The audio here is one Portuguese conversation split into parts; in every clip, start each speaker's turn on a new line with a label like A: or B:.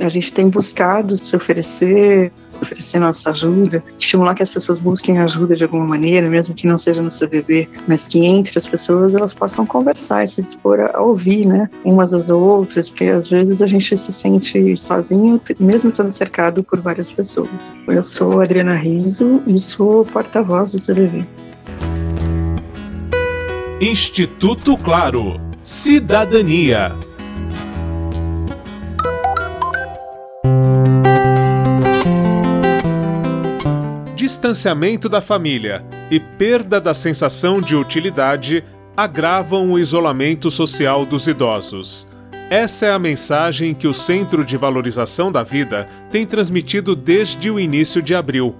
A: A gente tem buscado se oferecer, oferecer nossa ajuda, estimular que as pessoas busquem ajuda de alguma maneira, mesmo que não seja no CVV, mas que entre as pessoas elas possam conversar e se dispor a ouvir, né, umas às outras, porque às vezes a gente se sente sozinho, mesmo estando cercado por várias pessoas. Eu sou Adriana Riso e sou porta-voz do CVV.
B: Instituto Claro. Cidadania. Distanciamento da família e perda da sensação de utilidade agravam o isolamento social dos idosos. Essa é a mensagem que o Centro de Valorização da Vida tem transmitido desde o início de abril.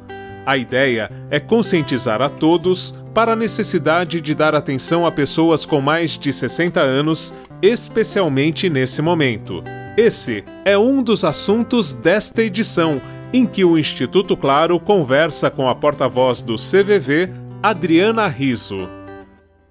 B: A ideia é conscientizar a todos para a necessidade de dar atenção a pessoas com mais de 60 anos, especialmente nesse momento. Esse é um dos assuntos desta edição em que o Instituto Claro conversa com a porta-voz do CVV, Adriana Riso.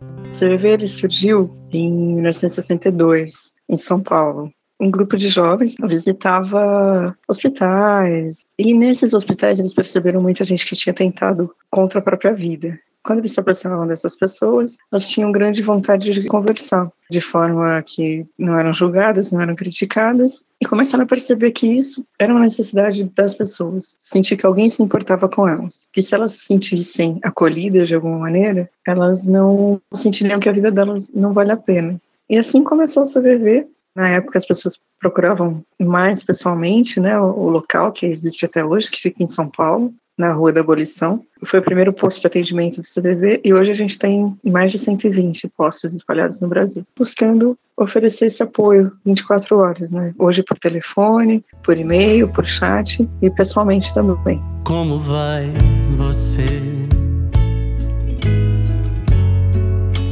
A: O CVV ele surgiu em 1962, em São Paulo. Um grupo de jovens visitava hospitais, e nesses hospitais eles perceberam muita gente que tinha tentado contra a própria vida. Quando eles se aproximavam dessas pessoas, elas tinham grande vontade de conversar, de forma que não eram julgadas, não eram criticadas, e começaram a perceber que isso era uma necessidade das pessoas, sentir que alguém se importava com elas, que se elas se sentissem acolhidas de alguma maneira, elas não sentiriam que a vida delas não vale a pena. E assim começou a se viver. Na época, as pessoas procuravam mais pessoalmente né, o local que existe até hoje, que fica em São Paulo, na Rua da Abolição. Foi o primeiro posto de atendimento do CVV e hoje a gente tem mais de 120 postos espalhados no Brasil, buscando oferecer esse apoio 24 horas, né? Hoje por telefone, por e-mail, por chat e pessoalmente também.
C: Como vai você?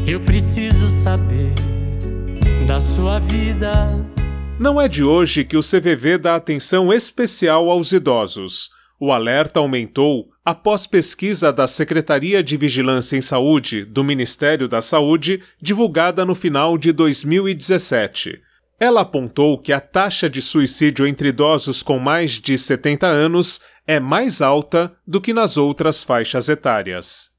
C: Eu preciso saber da sua vida.
B: Não é de hoje que o CVV dá atenção especial aos idosos. O alerta aumentou após pesquisa da Secretaria de Vigilância em Saúde do Ministério da Saúde, divulgada no final de 2017. Ela apontou que a taxa de suicídio entre idosos com mais de 70 anos é mais alta do que nas outras faixas etárias.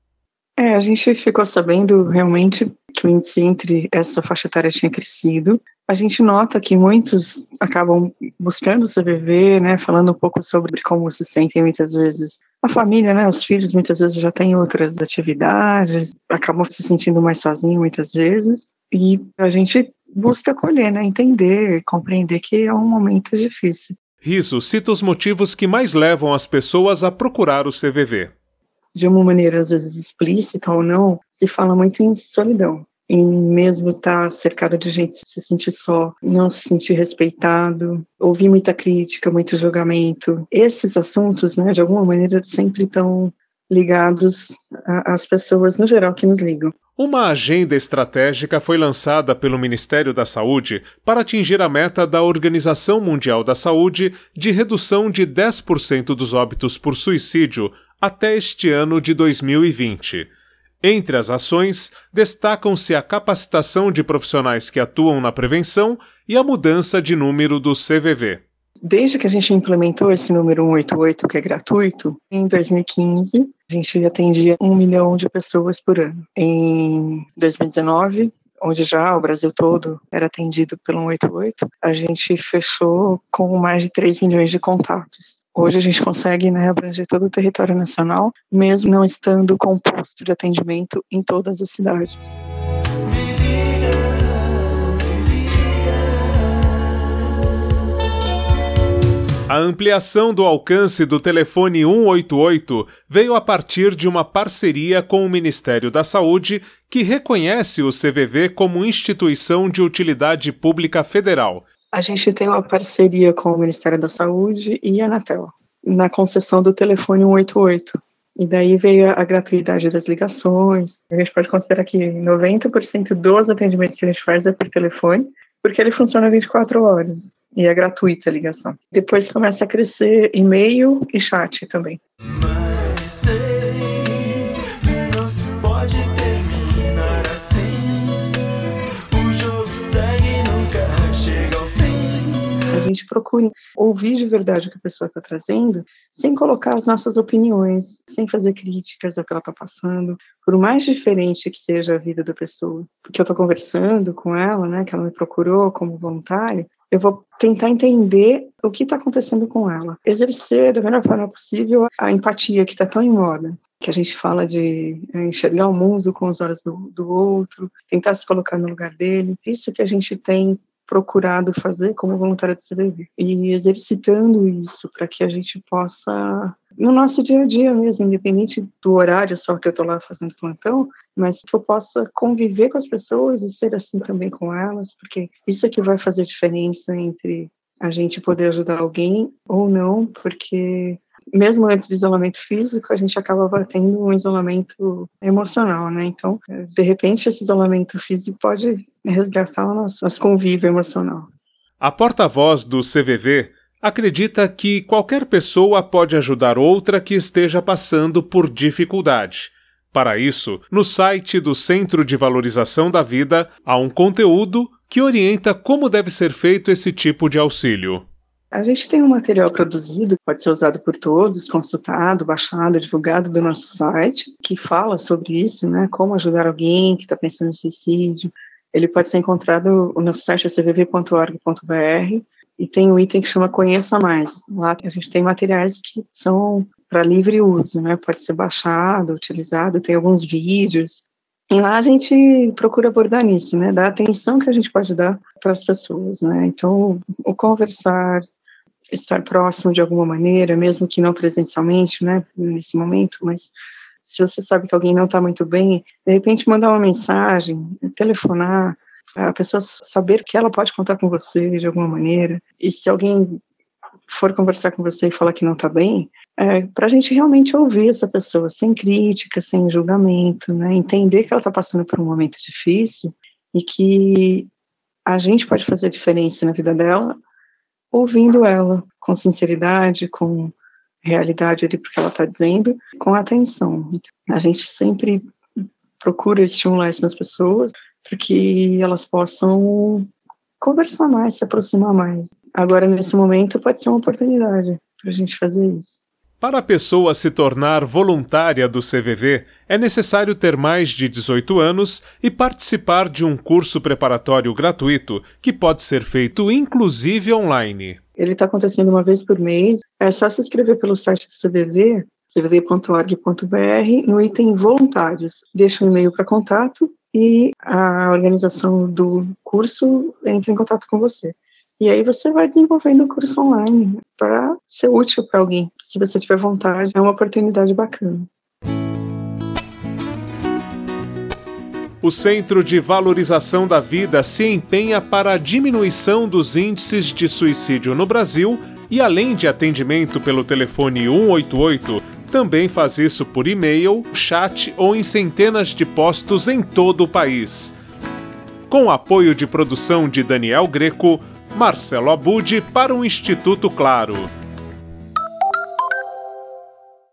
A: É, a gente ficou sabendo realmente que o índice entre essa faixa etária tinha crescido. A gente nota que muitos acabam buscando o CVV, né, falando um pouco sobre como se sentem muitas vezes. A família, né, os filhos muitas vezes já têm outras atividades, acabam se sentindo mais sozinhos muitas vezes. E a gente busca acolher, né, entender, compreender que é um momento difícil.
B: Riso cita os motivos que mais levam as pessoas a procurar o CVV
A: de uma maneira às vezes explícita ou não, se fala muito em solidão. Em mesmo estar cercado de gente se sentir só, não se sentir respeitado, ouvir muita crítica, muito julgamento. Esses assuntos, né, de alguma maneira, sempre estão ligados às pessoas no geral que nos ligam.
B: Uma agenda estratégica foi lançada pelo Ministério da Saúde para atingir a meta da Organização Mundial da Saúde de redução de 10% dos óbitos por suicídio até este ano de 2020. Entre as ações, destacam-se a capacitação de profissionais que atuam na prevenção e a mudança de número do CVV.
A: Desde que a gente implementou esse número 188, que é gratuito, em 2015, a gente atendia um milhão de pessoas por ano. Em 2019, onde já o Brasil todo era atendido pelo 188, a gente fechou com mais de 3 milhões de contatos. Hoje a gente consegue né, abranger todo o território nacional, mesmo não estando com posto de atendimento em todas as cidades.
B: A ampliação do alcance do telefone 188 veio a partir de uma parceria com o Ministério da Saúde, que reconhece o CVV como instituição de utilidade pública federal
A: a gente tem uma parceria com o Ministério da Saúde e a Anatel na concessão do telefone 188. E daí veio a gratuidade das ligações. A gente pode considerar que 90% dos atendimentos que a gente faz é por telefone, porque ele funciona 24 horas e é gratuita a ligação. Depois começa a crescer e-mail e chat também. gente procure ouvir de verdade o que a pessoa está trazendo, sem colocar as nossas opiniões, sem fazer críticas ao que ela está passando, por mais diferente que seja a vida da pessoa. Porque eu estou conversando com ela, né, que ela me procurou como voluntária, eu vou tentar entender o que está acontecendo com ela. Exercer da melhor forma possível a empatia que está tão em moda, que a gente fala de é, enxergar o mundo com os olhos do, do outro, tentar se colocar no lugar dele. Isso que a gente tem procurado fazer como voluntária do CBV e exercitando isso para que a gente possa no nosso dia a dia mesmo, independente do horário só que eu estou lá fazendo plantão, mas que eu possa conviver com as pessoas e ser assim também com elas, porque isso é que vai fazer diferença entre a gente poder ajudar alguém ou não, porque mesmo antes do isolamento físico, a gente acaba tendo um isolamento emocional, né? Então, de repente, esse isolamento físico pode resgatar o nosso, nosso convívio emocional.
B: A porta-voz do CVV acredita que qualquer pessoa pode ajudar outra que esteja passando por dificuldade. Para isso, no site do Centro de Valorização da Vida há um conteúdo que orienta como deve ser feito esse tipo de auxílio.
A: A gente tem um material produzido, pode ser usado por todos, consultado, baixado, divulgado do nosso site, que fala sobre isso, né? Como ajudar alguém que está pensando em suicídio. Ele pode ser encontrado no nosso site cvv.org.br e tem um item que chama Conheça Mais. Lá a gente tem materiais que são para livre uso, né? Pode ser baixado, utilizado, tem alguns vídeos. E lá a gente procura abordar nisso, né? Da atenção que a gente pode dar para as pessoas, né? Então, o conversar, estar próximo de alguma maneira, mesmo que não presencialmente, né, nesse momento, mas se você sabe que alguém não está muito bem, de repente mandar uma mensagem, telefonar, a pessoa saber que ela pode contar com você de alguma maneira, e se alguém for conversar com você e falar que não está bem, é, para a gente realmente ouvir essa pessoa sem crítica, sem julgamento, né, entender que ela está passando por um momento difícil e que a gente pode fazer diferença na vida dela ouvindo ela com sinceridade, com realidade ali porque ela está dizendo, com atenção. A gente sempre procura estimular isso nas pessoas para que elas possam conversar mais, se aproximar mais. Agora, nesse momento, pode ser uma oportunidade para a gente fazer isso.
B: Para a pessoa se tornar voluntária do CVV, é necessário ter mais de 18 anos e participar de um curso preparatório gratuito, que pode ser feito inclusive online.
A: Ele está acontecendo uma vez por mês. É só se inscrever pelo site do CVV, cvv.org.br, no item voluntários. Deixa um e-mail para contato e a organização do curso entra em contato com você. E aí você vai desenvolvendo o curso online para ser útil para alguém. Se você tiver vontade, é uma oportunidade bacana.
B: O Centro de Valorização da Vida se empenha para a diminuição dos índices de suicídio no Brasil e, além de atendimento pelo telefone 188, também faz isso por e-mail, chat ou em centenas de postos em todo o país. Com apoio de produção de Daniel Greco, Marcelo Abude para o Instituto Claro.